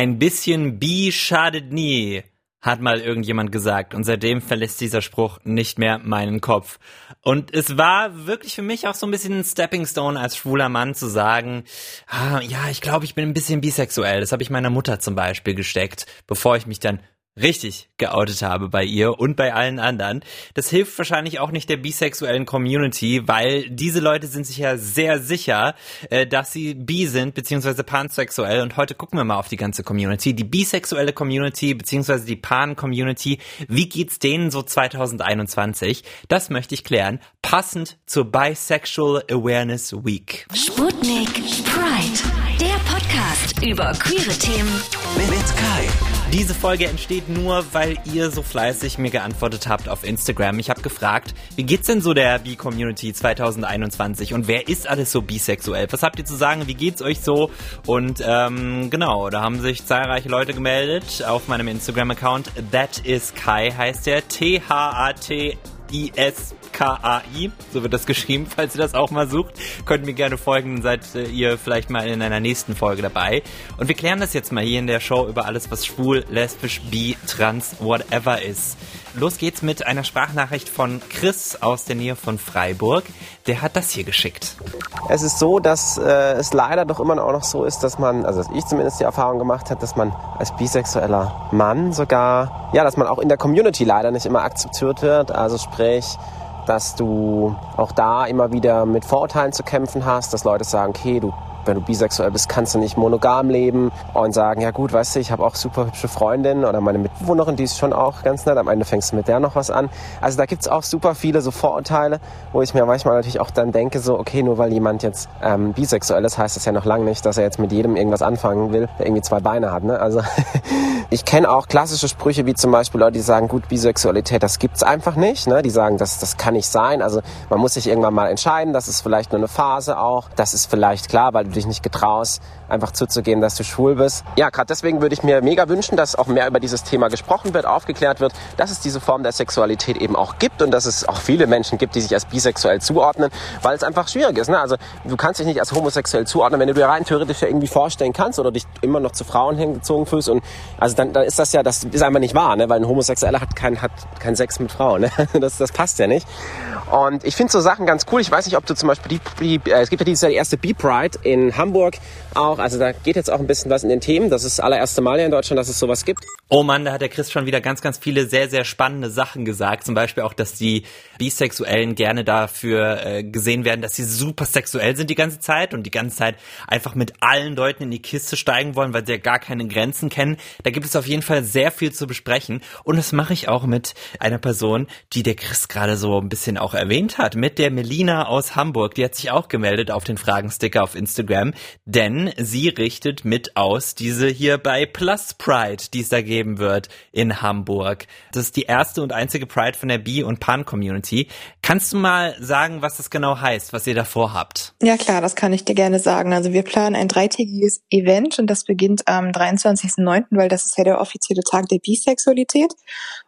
Ein bisschen Bi schadet nie hat mal irgendjemand gesagt und seitdem verlässt dieser Spruch nicht mehr meinen Kopf. Und es war wirklich für mich auch so ein bisschen ein Stepping Stone als schwuler Mann zu sagen, ah, ja, ich glaube, ich bin ein bisschen bisexuell. Das habe ich meiner Mutter zum Beispiel gesteckt, bevor ich mich dann richtig geoutet habe bei ihr und bei allen anderen. Das hilft wahrscheinlich auch nicht der bisexuellen Community, weil diese Leute sind sich ja sehr sicher, äh, dass sie bi sind, beziehungsweise pansexuell. Und heute gucken wir mal auf die ganze Community. Die bisexuelle Community, beziehungsweise die Pan-Community. Wie geht's denen so 2021? Das möchte ich klären. Passend zur Bisexual Awareness Week. Sputnik Pride. Der Podcast über queere Themen mit Kai. Diese Folge entsteht nur, weil ihr so fleißig mir geantwortet habt auf Instagram. Ich habe gefragt, wie geht's denn so der B-Community 2021 und wer ist alles so bisexuell? Was habt ihr zu sagen? Wie geht's euch so? Und ähm, genau, da haben sich zahlreiche Leute gemeldet auf meinem Instagram-Account. That is Kai heißt der. T-H-A-T-I-S K-A-I, so wird das geschrieben, falls ihr das auch mal sucht. Könnt mir gerne folgen, dann seid äh, ihr vielleicht mal in einer nächsten Folge dabei. Und wir klären das jetzt mal hier in der Show über alles, was schwul, lesbisch, bi, trans, whatever ist. Los geht's mit einer Sprachnachricht von Chris aus der Nähe von Freiburg. Der hat das hier geschickt. Es ist so, dass äh, es leider doch immer noch so ist, dass man, also dass ich zumindest die Erfahrung gemacht habe, dass man als bisexueller Mann sogar, ja, dass man auch in der Community leider nicht immer akzeptiert wird. Also sprich, dass du auch da immer wieder mit Vorurteilen zu kämpfen hast, dass Leute sagen, okay, du wenn du bisexuell bist, kannst du nicht monogam leben und sagen, ja gut, weißt du, ich habe auch super hübsche Freundinnen oder meine Mitbewohnerin, die ist schon auch ganz nett, am Ende fängst du mit der noch was an. Also da gibt's auch super viele so Vorurteile, wo ich mir manchmal natürlich auch dann denke, so, okay, nur weil jemand jetzt ähm, bisexuell ist, heißt das ja noch lange nicht, dass er jetzt mit jedem irgendwas anfangen will, der irgendwie zwei Beine hat. Ne? Also ich kenne auch klassische Sprüche, wie zum Beispiel Leute, die sagen, gut, Bisexualität, das gibt's einfach nicht. Ne? Die sagen, das, das kann nicht sein. Also man muss sich irgendwann mal entscheiden, das ist vielleicht nur eine Phase auch. Das ist vielleicht klar, weil du dich nicht getraust, einfach zuzugeben, dass du schwul bist. Ja, gerade deswegen würde ich mir mega wünschen, dass auch mehr über dieses Thema gesprochen wird, aufgeklärt wird, dass es diese Form der Sexualität eben auch gibt und dass es auch viele Menschen gibt, die sich als bisexuell zuordnen, weil es einfach schwierig ist. Ne? Also du kannst dich nicht als homosexuell zuordnen, wenn du dir rein theoretisch ja irgendwie vorstellen kannst oder dich immer noch zu Frauen hingezogen fühlst. Und also dann, dann ist das ja, das ist einfach nicht wahr, ne? weil ein Homosexueller hat keinen hat kein Sex mit Frauen. Ne? Das, das passt ja nicht. Und ich finde so Sachen ganz cool. Ich weiß nicht, ob du zum Beispiel die, die äh, es gibt ja dieses Jahr die erste B-Pride in Hamburg auch. Also da geht jetzt auch ein bisschen was in den Themen. Das ist das allererste Mal hier in Deutschland, dass es sowas gibt. Oh Mann, da hat der Chris schon wieder ganz, ganz viele sehr, sehr spannende Sachen gesagt. Zum Beispiel auch, dass die Bisexuellen gerne dafür äh, gesehen werden, dass sie super sexuell sind die ganze Zeit und die ganze Zeit einfach mit allen Leuten in die Kiste steigen wollen, weil sie ja gar keine Grenzen kennen. Da gibt es auf jeden Fall sehr viel zu besprechen. Und das mache ich auch mit einer Person, die der Chris gerade so ein bisschen auch erwähnt hat, mit der Melina aus Hamburg. Die hat sich auch gemeldet auf den Fragensticker auf Instagram, denn sie richtet mit aus diese hier bei Plus Pride, die es da geben wird in Hamburg. Das ist die erste und einzige Pride von der Bi- und Pan-Community. Kannst du mal sagen, was das genau heißt, was ihr da vorhabt? Ja klar, das kann ich dir gerne sagen. Also wir planen ein dreitägiges Event und das beginnt am 23.09., weil das ist ja der offizielle Tag der Bisexualität.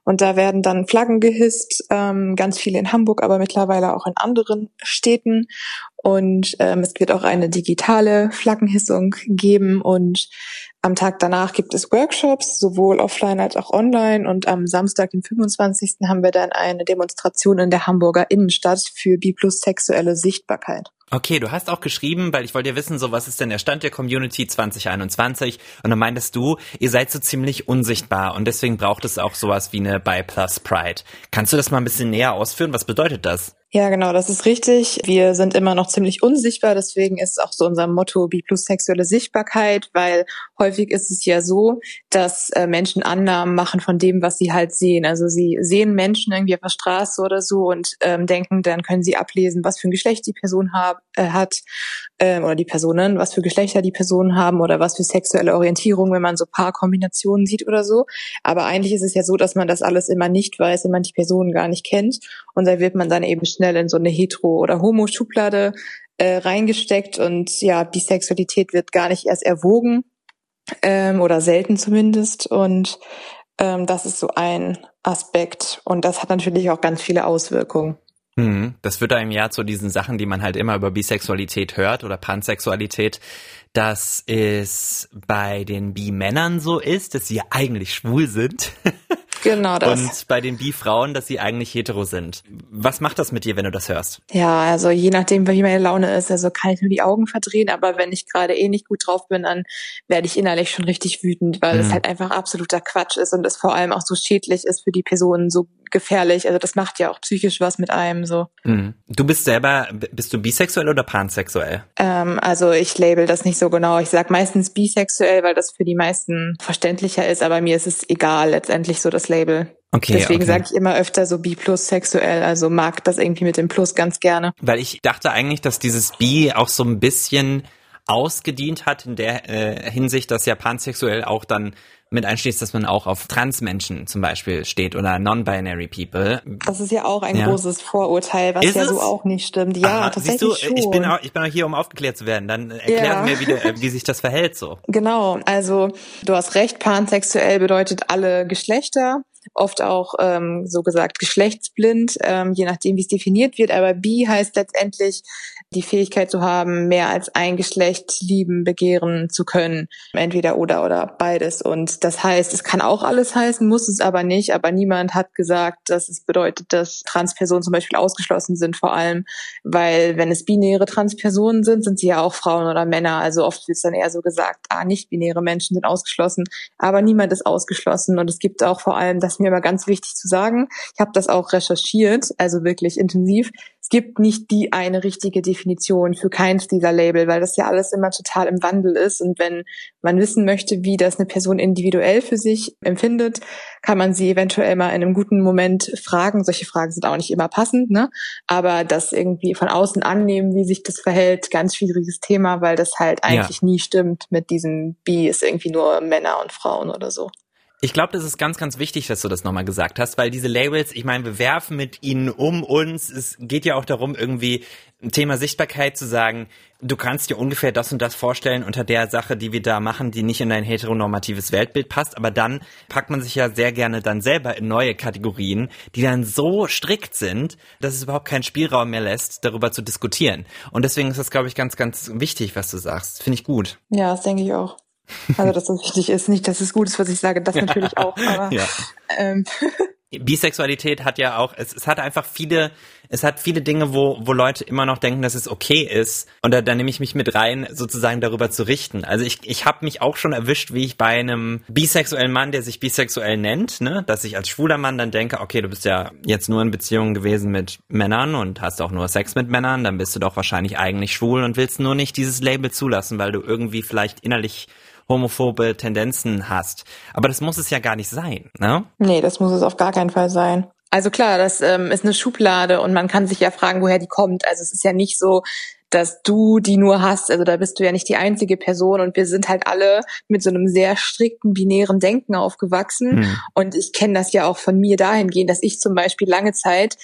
Und da werden dann Flaggen gehisst, ähm, ganz viele in Hamburg, aber mittlerweile auch in anderen Städten. Und ähm, es wird auch eine digitale Flaggenhissung geben und am Tag danach gibt es Workshops, sowohl offline als auch online. Und am Samstag, den 25. haben wir dann eine Demonstration in der Hamburger Innenstadt für bi plus sexuelle Sichtbarkeit. Okay, du hast auch geschrieben, weil ich wollte ja wissen, so was ist denn der Stand der Community 2021? Und dann meintest du, ihr seid so ziemlich unsichtbar und deswegen braucht es auch sowas wie eine Bi Plus Pride. Kannst du das mal ein bisschen näher ausführen? Was bedeutet das? Ja, genau, das ist richtig. Wir sind immer noch ziemlich unsichtbar, deswegen ist auch so unser Motto Bi plus sexuelle Sichtbarkeit, weil häufig ist es ja so, dass äh, Menschen Annahmen machen von dem, was sie halt sehen. Also sie sehen Menschen irgendwie auf der Straße oder so und ähm, denken, dann können sie ablesen, was für ein Geschlecht die Person hab, äh, hat äh, oder die Personen, was für Geschlechter die Personen haben oder was für sexuelle Orientierung, wenn man so Paarkombinationen sieht oder so. Aber eigentlich ist es ja so, dass man das alles immer nicht weiß, wenn man die Personen gar nicht kennt und da wird man dann eben schnell in so eine Hetero- oder Homo-Schublade äh, reingesteckt und ja, die Sexualität wird gar nicht erst erwogen ähm, oder selten zumindest und ähm, das ist so ein Aspekt und das hat natürlich auch ganz viele Auswirkungen. Mhm. Das wird einem ja zu diesen Sachen, die man halt immer über Bisexualität hört oder Pansexualität, dass es bei den Bi-Männern so ist, dass sie eigentlich schwul sind. Genau das. Und bei den Bi-Frauen, dass sie eigentlich hetero sind. Was macht das mit dir, wenn du das hörst? Ja, also je nachdem, wie meine Laune ist, also kann ich nur die Augen verdrehen, aber wenn ich gerade eh nicht gut drauf bin, dann werde ich innerlich schon richtig wütend, weil mhm. es halt einfach absoluter Quatsch ist und es vor allem auch so schädlich ist für die Personen, so gefährlich. Also das macht ja auch psychisch was mit einem so. Mhm. Du bist selber, bist du bisexuell oder pansexuell? Ähm, also ich label das nicht so genau. Ich sag meistens bisexuell, weil das für die meisten verständlicher ist, aber mir ist es egal letztendlich so das Label. Okay, Deswegen okay. sage ich immer öfter so bi plus sexuell, also mag das irgendwie mit dem Plus ganz gerne. Weil ich dachte eigentlich, dass dieses bi auch so ein bisschen ausgedient hat in der äh, Hinsicht, dass ja pansexuell auch dann mit einschließt, dass man auch auf Transmenschen zum Beispiel steht oder non-binary people. Das ist ja auch ein ja. großes Vorurteil, was ist ja es? so auch nicht stimmt. Ja, Aha, tatsächlich siehst du, schon. Ich bin, auch, ich bin auch hier, um aufgeklärt zu werden. Dann erklär ja. mir, wie, de, wie sich das verhält so. Genau, also du hast recht, pansexuell bedeutet alle Geschlechter oft auch ähm, so gesagt geschlechtsblind, ähm, je nachdem, wie es definiert wird. Aber bi heißt letztendlich die Fähigkeit zu haben, mehr als ein Geschlecht lieben, begehren zu können. Entweder oder oder beides. Und das heißt, es kann auch alles heißen, muss es aber nicht. Aber niemand hat gesagt, dass es bedeutet, dass Transpersonen zum Beispiel ausgeschlossen sind, vor allem, weil wenn es binäre Transpersonen sind, sind sie ja auch Frauen oder Männer. Also oft wird es dann eher so gesagt, ah, nicht-binäre Menschen sind ausgeschlossen, aber niemand ist ausgeschlossen. Und es gibt auch vor allem, das ist mir immer ganz wichtig zu sagen, ich habe das auch recherchiert, also wirklich intensiv gibt nicht die eine richtige Definition für keins dieser Label, weil das ja alles immer total im Wandel ist. Und wenn man wissen möchte, wie das eine Person individuell für sich empfindet, kann man sie eventuell mal in einem guten Moment fragen. Solche Fragen sind auch nicht immer passend, ne? Aber das irgendwie von außen annehmen, wie sich das verhält, ganz schwieriges Thema, weil das halt eigentlich ja. nie stimmt mit diesem Bi ist irgendwie nur Männer und Frauen oder so. Ich glaube, das ist ganz, ganz wichtig, dass du das nochmal gesagt hast, weil diese Labels, ich meine, wir werfen mit ihnen um uns. Es geht ja auch darum, irgendwie ein Thema Sichtbarkeit zu sagen, du kannst dir ungefähr das und das vorstellen unter der Sache, die wir da machen, die nicht in dein heteronormatives Weltbild passt. Aber dann packt man sich ja sehr gerne dann selber in neue Kategorien, die dann so strikt sind, dass es überhaupt keinen Spielraum mehr lässt, darüber zu diskutieren. Und deswegen ist das, glaube ich, ganz, ganz wichtig, was du sagst. Finde ich gut. Ja, das denke ich auch. Also, dass das wichtig ist. Nicht, dass es gut ist, was ich sage, das natürlich auch, aber ja. ähm. Bisexualität hat ja auch, es, es hat einfach viele, es hat viele Dinge, wo, wo Leute immer noch denken, dass es okay ist. Und da, da nehme ich mich mit rein, sozusagen darüber zu richten. Also ich, ich habe mich auch schon erwischt, wie ich bei einem bisexuellen Mann, der sich bisexuell nennt, ne, dass ich als schwuler Mann dann denke, okay, du bist ja jetzt nur in Beziehungen gewesen mit Männern und hast auch nur Sex mit Männern, dann bist du doch wahrscheinlich eigentlich schwul und willst nur nicht dieses Label zulassen, weil du irgendwie vielleicht innerlich homophobe Tendenzen hast. Aber das muss es ja gar nicht sein, ne? Nee, das muss es auf gar keinen Fall sein. Also klar, das ähm, ist eine Schublade und man kann sich ja fragen, woher die kommt. Also es ist ja nicht so, dass du die nur hast. Also da bist du ja nicht die einzige Person und wir sind halt alle mit so einem sehr strikten binären Denken aufgewachsen. Hm. Und ich kenne das ja auch von mir dahingehend, dass ich zum Beispiel lange Zeit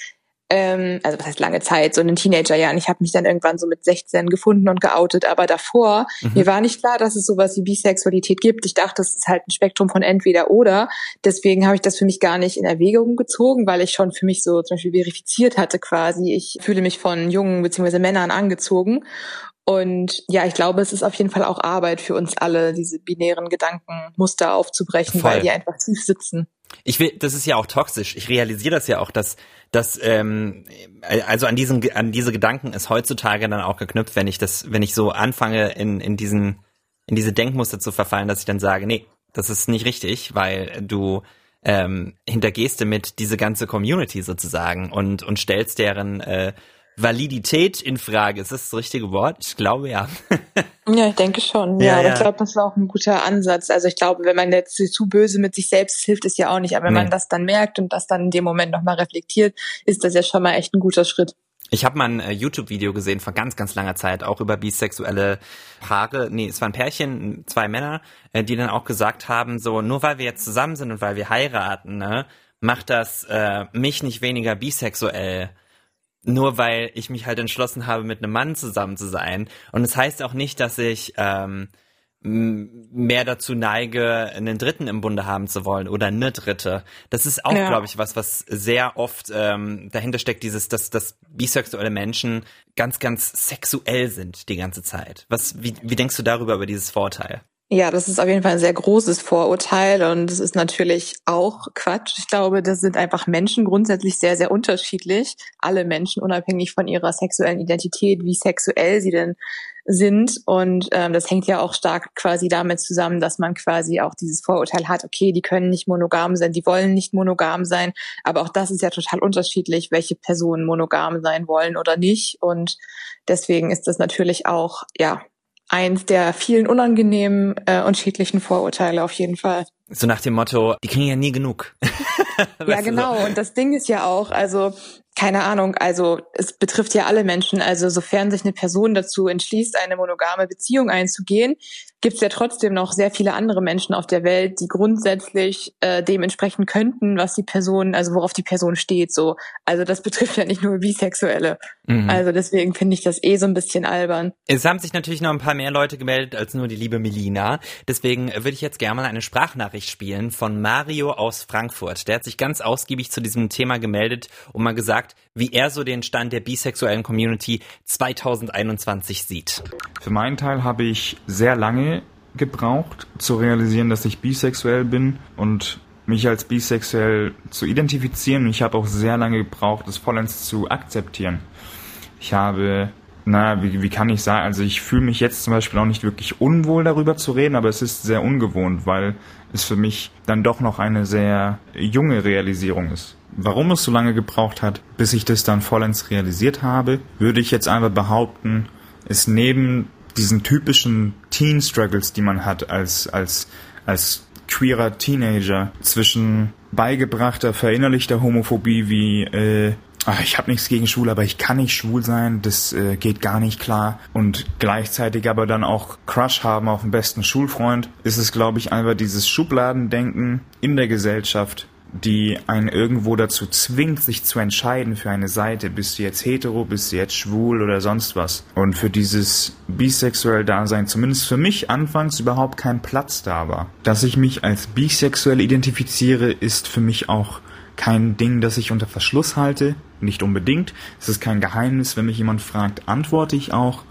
ähm, also was heißt lange Zeit, so in den Teenagerjahren. Ich habe mich dann irgendwann so mit 16 gefunden und geoutet, aber davor, mhm. mir war nicht klar, dass es sowas wie Bisexualität gibt. Ich dachte, es ist halt ein Spektrum von entweder oder. Deswegen habe ich das für mich gar nicht in Erwägung gezogen, weil ich schon für mich so zum Beispiel verifiziert hatte quasi. Ich fühle mich von Jungen bzw. Männern angezogen. Und ja, ich glaube, es ist auf jeden Fall auch Arbeit für uns alle, diese binären Gedankenmuster aufzubrechen, Voll. weil die einfach tief sitzen. Ich will, das ist ja auch toxisch. Ich realisiere das ja auch, dass, dass ähm, also an diesen, an diese Gedanken ist heutzutage dann auch geknüpft, wenn ich das, wenn ich so anfange in in diesen in diese Denkmuster zu verfallen, dass ich dann sage, nee, das ist nicht richtig, weil du ähm, hintergehst damit diese ganze Community sozusagen und und stellst deren äh, Validität in Frage. Ist das das richtige Wort? Ich glaube ja. ja, ich denke schon. Ja, ja, aber ich glaube, das war auch ein guter Ansatz. Also ich glaube, wenn man jetzt zu böse mit sich selbst hilft, ist ja auch nicht. Aber wenn nee. man das dann merkt und das dann in dem Moment nochmal reflektiert, ist das ja schon mal echt ein guter Schritt. Ich habe mal ein äh, YouTube-Video gesehen vor ganz, ganz langer Zeit, auch über bisexuelle Paare. Nee, es waren Pärchen, zwei Männer, äh, die dann auch gesagt haben, so, nur weil wir jetzt zusammen sind und weil wir heiraten, ne, macht das äh, mich nicht weniger bisexuell nur weil ich mich halt entschlossen habe, mit einem Mann zusammen zu sein. Und es das heißt auch nicht, dass ich, ähm, mehr dazu neige, einen Dritten im Bunde haben zu wollen oder eine Dritte. Das ist auch, ja. glaube ich, was, was sehr oft ähm, dahinter steckt, dieses, dass, dass bisexuelle Menschen ganz, ganz sexuell sind die ganze Zeit. Was, wie, wie denkst du darüber, über dieses Vorteil? Ja, das ist auf jeden Fall ein sehr großes Vorurteil und es ist natürlich auch Quatsch. Ich glaube, das sind einfach Menschen grundsätzlich sehr, sehr unterschiedlich. Alle Menschen, unabhängig von ihrer sexuellen Identität, wie sexuell sie denn sind. Und ähm, das hängt ja auch stark quasi damit zusammen, dass man quasi auch dieses Vorurteil hat, okay, die können nicht monogam sein, die wollen nicht monogam sein. Aber auch das ist ja total unterschiedlich, welche Personen monogam sein wollen oder nicht. Und deswegen ist das natürlich auch, ja, eins der vielen unangenehmen äh, und schädlichen Vorurteile auf jeden Fall. So nach dem Motto, die kriegen ja nie genug. ja, genau. Und das Ding ist ja auch, also keine Ahnung, also es betrifft ja alle Menschen. Also sofern sich eine Person dazu entschließt, eine monogame Beziehung einzugehen, gibt es ja trotzdem noch sehr viele andere Menschen auf der Welt, die grundsätzlich äh, dementsprechend könnten, was die Person, also worauf die Person steht. So, also das betrifft ja nicht nur Bisexuelle. Mhm. Also deswegen finde ich das eh so ein bisschen albern. Es haben sich natürlich noch ein paar mehr Leute gemeldet als nur die liebe Melina. Deswegen würde ich jetzt gerne mal eine Sprachnachricht spielen von Mario aus Frankfurt. Der hat sich ganz ausgiebig zu diesem Thema gemeldet und mal gesagt, wie er so den Stand der bisexuellen Community 2021 sieht. Für meinen Teil habe ich sehr lange gebraucht, zu realisieren, dass ich bisexuell bin und mich als bisexuell zu identifizieren. Ich habe auch sehr lange gebraucht, es vollends zu akzeptieren. Ich habe, naja, wie, wie kann ich sagen, also ich fühle mich jetzt zum Beispiel auch nicht wirklich unwohl darüber zu reden, aber es ist sehr ungewohnt, weil es für mich dann doch noch eine sehr junge Realisierung ist. Warum es so lange gebraucht hat, bis ich das dann vollends realisiert habe, würde ich jetzt einfach behaupten, ist neben diesen typischen Teen Struggles, die man hat als, als, als queerer Teenager zwischen beigebrachter, verinnerlichter Homophobie wie äh, ach, ich habe nichts gegen Schwul, aber ich kann nicht schwul sein, das äh, geht gar nicht klar und gleichzeitig aber dann auch Crush haben auf den besten Schulfreund, ist es glaube ich einfach dieses Schubladendenken in der Gesellschaft, die einen irgendwo dazu zwingt, sich zu entscheiden für eine Seite. Bist du jetzt hetero, bist du jetzt schwul oder sonst was? Und für dieses bisexuell Dasein, zumindest für mich anfangs überhaupt kein Platz da war. Dass ich mich als bisexuell identifiziere, ist für mich auch kein Ding, das ich unter Verschluss halte. Nicht unbedingt. Es ist kein Geheimnis. Wenn mich jemand fragt, antworte ich auch.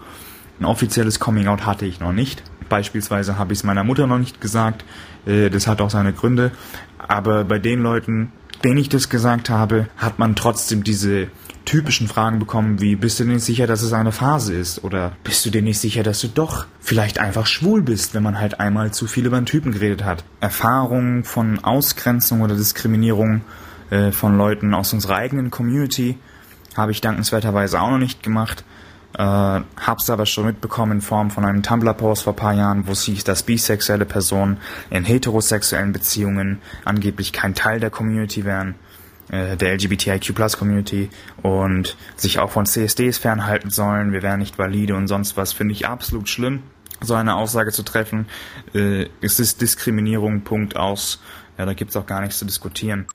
Ein offizielles Coming-out hatte ich noch nicht. Beispielsweise habe ich es meiner Mutter noch nicht gesagt. Äh, das hat auch seine Gründe. Aber bei den Leuten, denen ich das gesagt habe, hat man trotzdem diese typischen Fragen bekommen, wie bist du dir nicht sicher, dass es eine Phase ist? Oder bist du dir nicht sicher, dass du doch vielleicht einfach schwul bist, wenn man halt einmal zu viel über einen Typen geredet hat? Erfahrungen von Ausgrenzung oder Diskriminierung äh, von Leuten aus unserer eigenen Community habe ich dankenswerterweise auch noch nicht gemacht. Äh, hab's aber schon mitbekommen in Form von einem Tumblr-Post vor paar Jahren, wo es hieß, dass bisexuelle Personen in heterosexuellen Beziehungen angeblich kein Teil der Community wären, äh, der LGBTIQ-Plus-Community und sich auch von CSDs fernhalten sollen, wir wären nicht valide und sonst was, finde ich absolut schlimm, so eine Aussage zu treffen. Äh, es ist Diskriminierung, Punkt aus. Ja, da gibt's auch gar nichts zu diskutieren.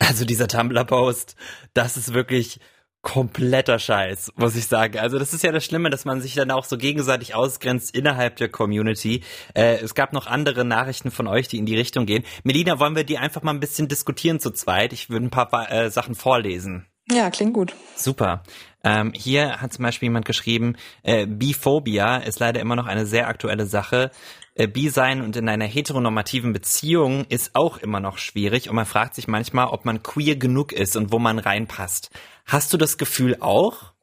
Also dieser Tumblr-Post, das ist wirklich kompletter Scheiß, muss ich sagen. Also das ist ja das Schlimme, dass man sich dann auch so gegenseitig ausgrenzt innerhalb der Community. Äh, es gab noch andere Nachrichten von euch, die in die Richtung gehen. Melina, wollen wir die einfach mal ein bisschen diskutieren zu zweit? Ich würde ein paar äh, Sachen vorlesen. Ja, klingt gut. Super. Ähm, hier hat zum Beispiel jemand geschrieben, äh, Biphobia ist leider immer noch eine sehr aktuelle Sache. Äh, Bi sein und in einer heteronormativen Beziehung ist auch immer noch schwierig und man fragt sich manchmal, ob man queer genug ist und wo man reinpasst. Hast du das Gefühl auch?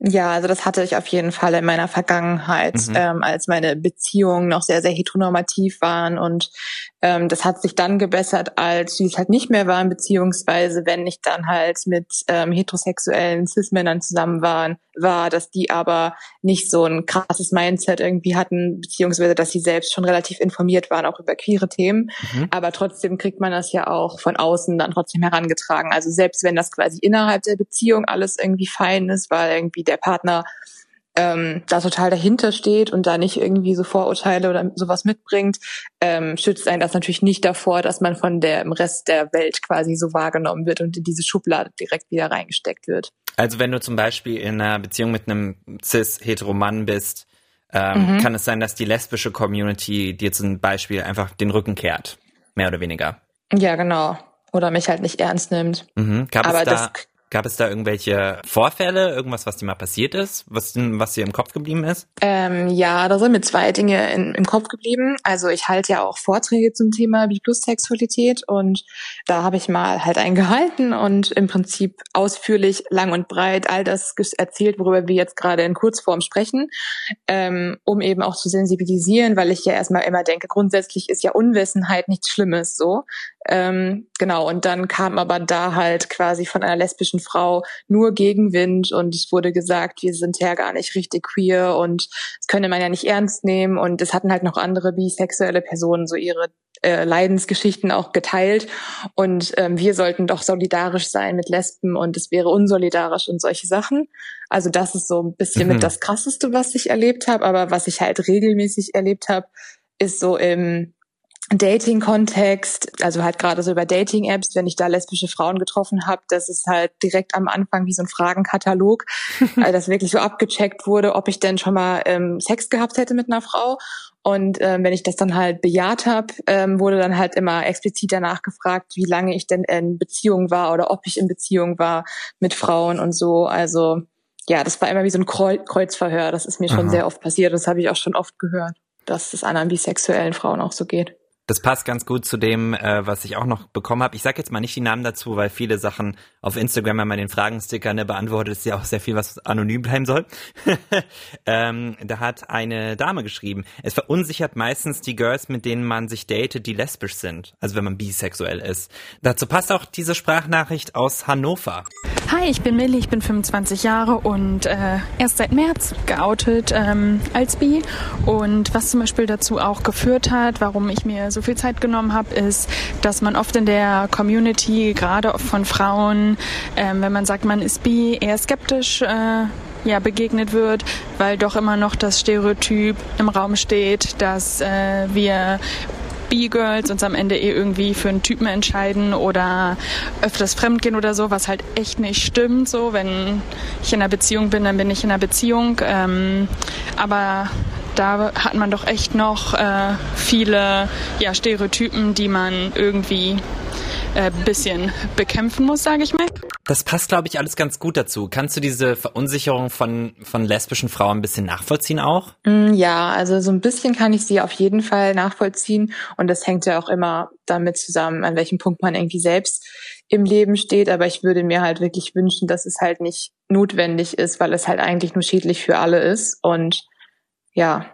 Ja, also das hatte ich auf jeden Fall in meiner Vergangenheit, mhm. ähm, als meine Beziehungen noch sehr, sehr heteronormativ waren. Und ähm, das hat sich dann gebessert, als sie es halt nicht mehr waren, beziehungsweise wenn ich dann halt mit ähm, heterosexuellen Cis-Männern zusammen waren, war, dass die aber nicht so ein krasses Mindset irgendwie hatten, beziehungsweise dass sie selbst schon relativ informiert waren, auch über queere Themen. Mhm. Aber trotzdem kriegt man das ja auch von außen dann trotzdem herangetragen. Also selbst wenn das quasi innerhalb der Beziehung alles irgendwie fein ist, weil irgendwie der Partner ähm, da total dahinter steht und da nicht irgendwie so Vorurteile oder sowas mitbringt, ähm, schützt einen das natürlich nicht davor, dass man von der im Rest der Welt quasi so wahrgenommen wird und in diese Schublade direkt wieder reingesteckt wird. Also wenn du zum Beispiel in einer Beziehung mit einem cis-hetero Mann bist, ähm, mhm. kann es sein, dass die lesbische Community dir zum Beispiel einfach den Rücken kehrt, mehr oder weniger. Ja, genau. Oder mich halt nicht ernst nimmt. Mhm. Gab Aber es da Gab es da irgendwelche Vorfälle, irgendwas, was dir mal passiert ist, was, was dir im Kopf geblieben ist? Ähm, ja, da sind mir zwei Dinge in, im Kopf geblieben. Also ich halte ja auch Vorträge zum Thema Bi-Plus-Sexualität und da habe ich mal halt einen gehalten und im Prinzip ausführlich, lang und breit all das erzählt, worüber wir jetzt gerade in Kurzform sprechen, ähm, um eben auch zu sensibilisieren, weil ich ja erstmal immer denke, grundsätzlich ist ja Unwissenheit nichts Schlimmes so. Ähm, genau, und dann kam aber da halt quasi von einer lesbischen Frau nur Gegenwind und es wurde gesagt, wir sind ja gar nicht richtig queer und das könne man ja nicht ernst nehmen und es hatten halt noch andere bisexuelle Personen so ihre äh, Leidensgeschichten auch geteilt und ähm, wir sollten doch solidarisch sein mit Lesben und es wäre unsolidarisch und solche Sachen. Also das ist so ein bisschen mhm. mit das Krasseste, was ich erlebt habe, aber was ich halt regelmäßig erlebt habe, ist so im Dating-Kontext, also halt gerade so über Dating-Apps, wenn ich da lesbische Frauen getroffen habe, das ist halt direkt am Anfang wie so ein Fragenkatalog, weil das wirklich so abgecheckt wurde, ob ich denn schon mal ähm, Sex gehabt hätte mit einer Frau. Und ähm, wenn ich das dann halt bejaht habe, ähm, wurde dann halt immer explizit danach gefragt, wie lange ich denn in Beziehung war oder ob ich in Beziehung war mit Frauen und so. Also ja, das war immer wie so ein Kreuzverhör. Das ist mir schon Aha. sehr oft passiert. Das habe ich auch schon oft gehört, dass es anderen bisexuellen Frauen auch so geht. Das passt ganz gut zu dem, äh, was ich auch noch bekommen habe. Ich sage jetzt mal nicht die Namen dazu, weil viele Sachen auf Instagram, wenn man den Fragensticker ne, beantwortet, ist ja auch sehr viel, was anonym bleiben soll. ähm, da hat eine Dame geschrieben, es verunsichert meistens die Girls, mit denen man sich datet, die lesbisch sind. Also wenn man bisexuell ist. Dazu passt auch diese Sprachnachricht aus Hannover. Hi, ich bin Millie, ich bin 25 Jahre und äh, erst seit März geoutet ähm, als bi. Und was zum Beispiel dazu auch geführt hat, warum ich mir so so viel Zeit genommen habe, ist, dass man oft in der Community, gerade von Frauen, ähm, wenn man sagt, man ist bi, eher skeptisch äh, ja, begegnet wird, weil doch immer noch das Stereotyp im Raum steht, dass äh, wir B-Girls uns am Ende eh irgendwie für einen Typen entscheiden oder öfters fremdgehen oder so, was halt echt nicht stimmt. So, wenn ich in einer Beziehung bin, dann bin ich in einer Beziehung. Ähm, aber da hat man doch echt noch äh, viele ja, Stereotypen, die man irgendwie äh, bisschen bekämpfen muss, sage ich mal. Das passt, glaube ich, alles ganz gut dazu. Kannst du diese Verunsicherung von, von lesbischen Frauen ein bisschen nachvollziehen auch? Mm, ja, also so ein bisschen kann ich sie auf jeden Fall nachvollziehen. Und das hängt ja auch immer damit zusammen, an welchem Punkt man irgendwie selbst im Leben steht. Aber ich würde mir halt wirklich wünschen, dass es halt nicht notwendig ist, weil es halt eigentlich nur schädlich für alle ist. Und ja,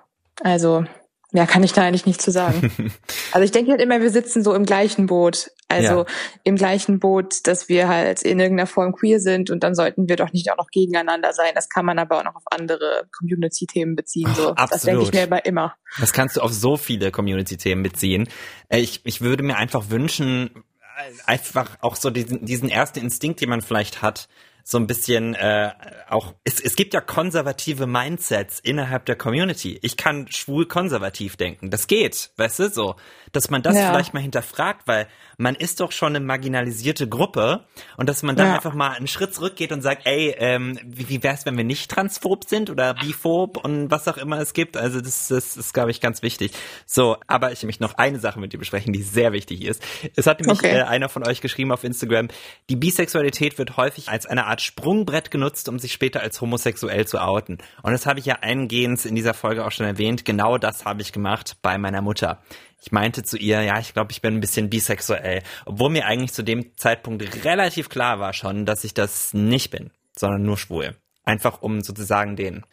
also mehr kann ich da eigentlich nicht zu sagen. also ich denke halt immer, wir sitzen so im gleichen Boot. Also ja. im gleichen Boot, dass wir halt in irgendeiner Form queer sind und dann sollten wir doch nicht auch noch gegeneinander sein. Das kann man aber auch noch auf andere Community-Themen beziehen. So. Oh, das denke ich mir aber immer. Das kannst du auf so viele Community-Themen beziehen. Äh, ich, ich würde mir einfach wünschen, äh, einfach auch so diesen, diesen ersten Instinkt, den man vielleicht hat, so ein bisschen äh, auch, es, es gibt ja konservative Mindsets innerhalb der Community. Ich kann schwul konservativ denken. Das geht, weißt du, so. Dass man das ja. vielleicht mal hinterfragt, weil man ist doch schon eine marginalisierte Gruppe und dass man dann ja. einfach mal einen Schritt zurückgeht und sagt, ey, ähm, wie, wie wär's, wenn wir nicht transphob sind oder biphob und was auch immer es gibt. Also das, das ist, glaube ich, ganz wichtig. So, aber ich möchte noch eine Sache mit dir besprechen, die sehr wichtig ist. Es hat nämlich okay. äh, einer von euch geschrieben auf Instagram, die Bisexualität wird häufig als eine Art Sprungbrett genutzt, um sich später als homosexuell zu outen. Und das habe ich ja eingehend in dieser Folge auch schon erwähnt. Genau das habe ich gemacht bei meiner Mutter. Ich meinte zu ihr, ja, ich glaube, ich bin ein bisschen bisexuell, obwohl mir eigentlich zu dem Zeitpunkt relativ klar war schon, dass ich das nicht bin, sondern nur schwul. Einfach um sozusagen den,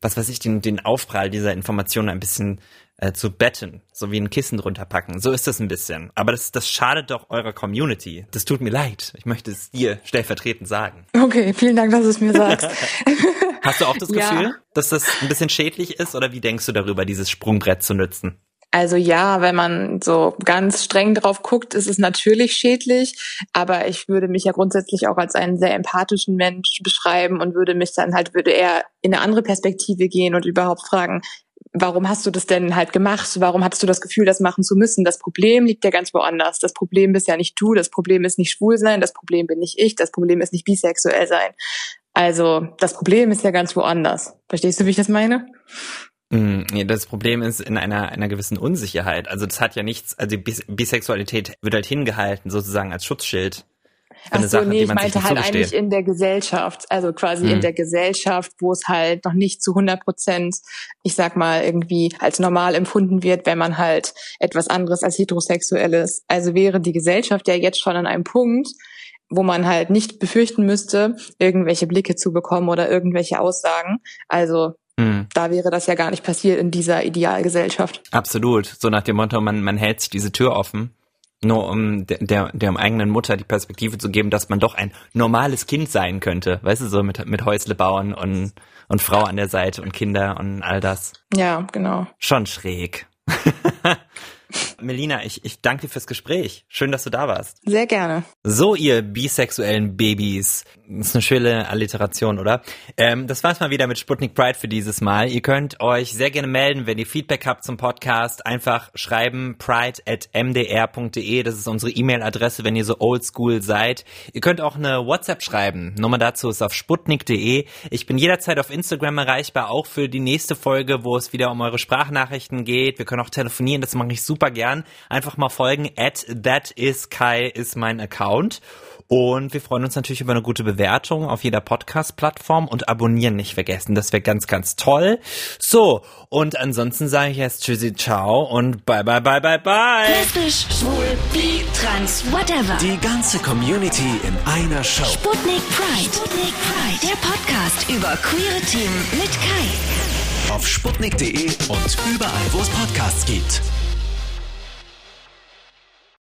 was weiß ich, den, den Aufprall dieser Informationen ein bisschen äh, zu betten, so wie ein Kissen drunter packen. So ist das ein bisschen. Aber das, das schadet doch eurer Community. Das tut mir leid. Ich möchte es dir stellvertretend sagen. Okay, vielen Dank, dass du es mir sagst. Hast du auch das Gefühl, ja. dass das ein bisschen schädlich ist oder wie denkst du darüber, dieses Sprungbrett zu nutzen? Also ja, wenn man so ganz streng drauf guckt, ist es natürlich schädlich, aber ich würde mich ja grundsätzlich auch als einen sehr empathischen Mensch beschreiben und würde mich dann halt, würde eher in eine andere Perspektive gehen und überhaupt fragen, warum hast du das denn halt gemacht? Warum hattest du das Gefühl, das machen zu müssen? Das Problem liegt ja ganz woanders. Das Problem bist ja nicht du, das Problem ist nicht schwul sein, das Problem bin nicht ich, das Problem ist nicht bisexuell sein. Also das Problem ist ja ganz woanders. Verstehst du, wie ich das meine? Mm, das Problem ist in einer, einer gewissen Unsicherheit. Also das hat ja nichts, also Bis Bisexualität wird halt hingehalten sozusagen als Schutzschild. Ach so, Sache, nee, ich meinte halt zugesteht. eigentlich in der Gesellschaft, also quasi hm. in der Gesellschaft, wo es halt noch nicht zu 100 Prozent, ich sag mal, irgendwie als normal empfunden wird, wenn man halt etwas anderes als heterosexuell ist. Also wäre die Gesellschaft ja jetzt schon an einem Punkt, wo man halt nicht befürchten müsste, irgendwelche Blicke zu bekommen oder irgendwelche Aussagen. Also hm. Da wäre das ja gar nicht passiert in dieser Idealgesellschaft. Absolut. So nach dem Motto, man, man hält sich diese Tür offen, nur um der, der, der eigenen Mutter die Perspektive zu geben, dass man doch ein normales Kind sein könnte. Weißt du, so mit, mit Häusle bauen und, und Frau an der Seite und Kinder und all das. Ja, genau. Schon schräg. Melina, ich, ich danke dir fürs Gespräch. Schön, dass du da warst. Sehr gerne. So, ihr bisexuellen Babys. Das ist eine schöne Alliteration, oder? Ähm, das war's mal wieder mit Sputnik Pride für dieses Mal. Ihr könnt euch sehr gerne melden, wenn ihr Feedback habt zum Podcast. Einfach schreiben pride.mdr.de. Das ist unsere E-Mail-Adresse, wenn ihr so oldschool seid. Ihr könnt auch eine WhatsApp schreiben. Nummer dazu ist auf sputnik.de. Ich bin jederzeit auf Instagram erreichbar, auch für die nächste Folge, wo es wieder um eure Sprachnachrichten geht. Wir können auch telefonieren, das mache ich super gern. Einfach mal folgen. At thatiskai ist mein Account. Und wir freuen uns natürlich über eine gute Bewertung auf jeder Podcast-Plattform und abonnieren nicht vergessen. Das wäre ganz, ganz toll. So, und ansonsten sage ich jetzt Tschüssi, ciao und bye, bye, bye, bye, bye. Lesbisch, schwul, bi, trans, whatever. Die ganze Community in einer Show. Sputnik Pride. Sputnik Pride. Der Podcast über queere Themen mit Kai. Auf sputnik.de und überall, wo es Podcasts gibt.